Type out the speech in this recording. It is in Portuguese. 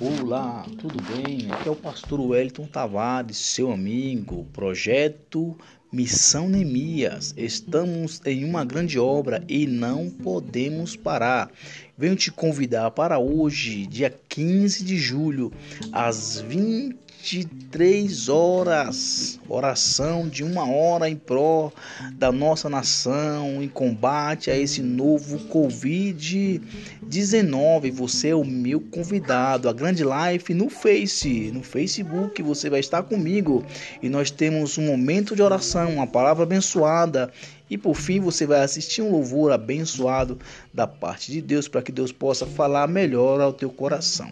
Olá, tudo bem? Aqui é o pastor Wellington Tavares, seu amigo, projeto Missão Neemias. Estamos em uma grande obra e não podemos parar. Venho te convidar para hoje, dia 15 de julho, às 20 23 horas, oração de uma hora em pró da nossa nação, em combate a esse novo Covid-19. Você é o meu convidado, a Grande Life no Face, no Facebook, você vai estar comigo e nós temos um momento de uma palavra abençoada e por fim, você vai assistir um louvor abençoado da parte de Deus para que Deus possa falar melhor ao teu coração.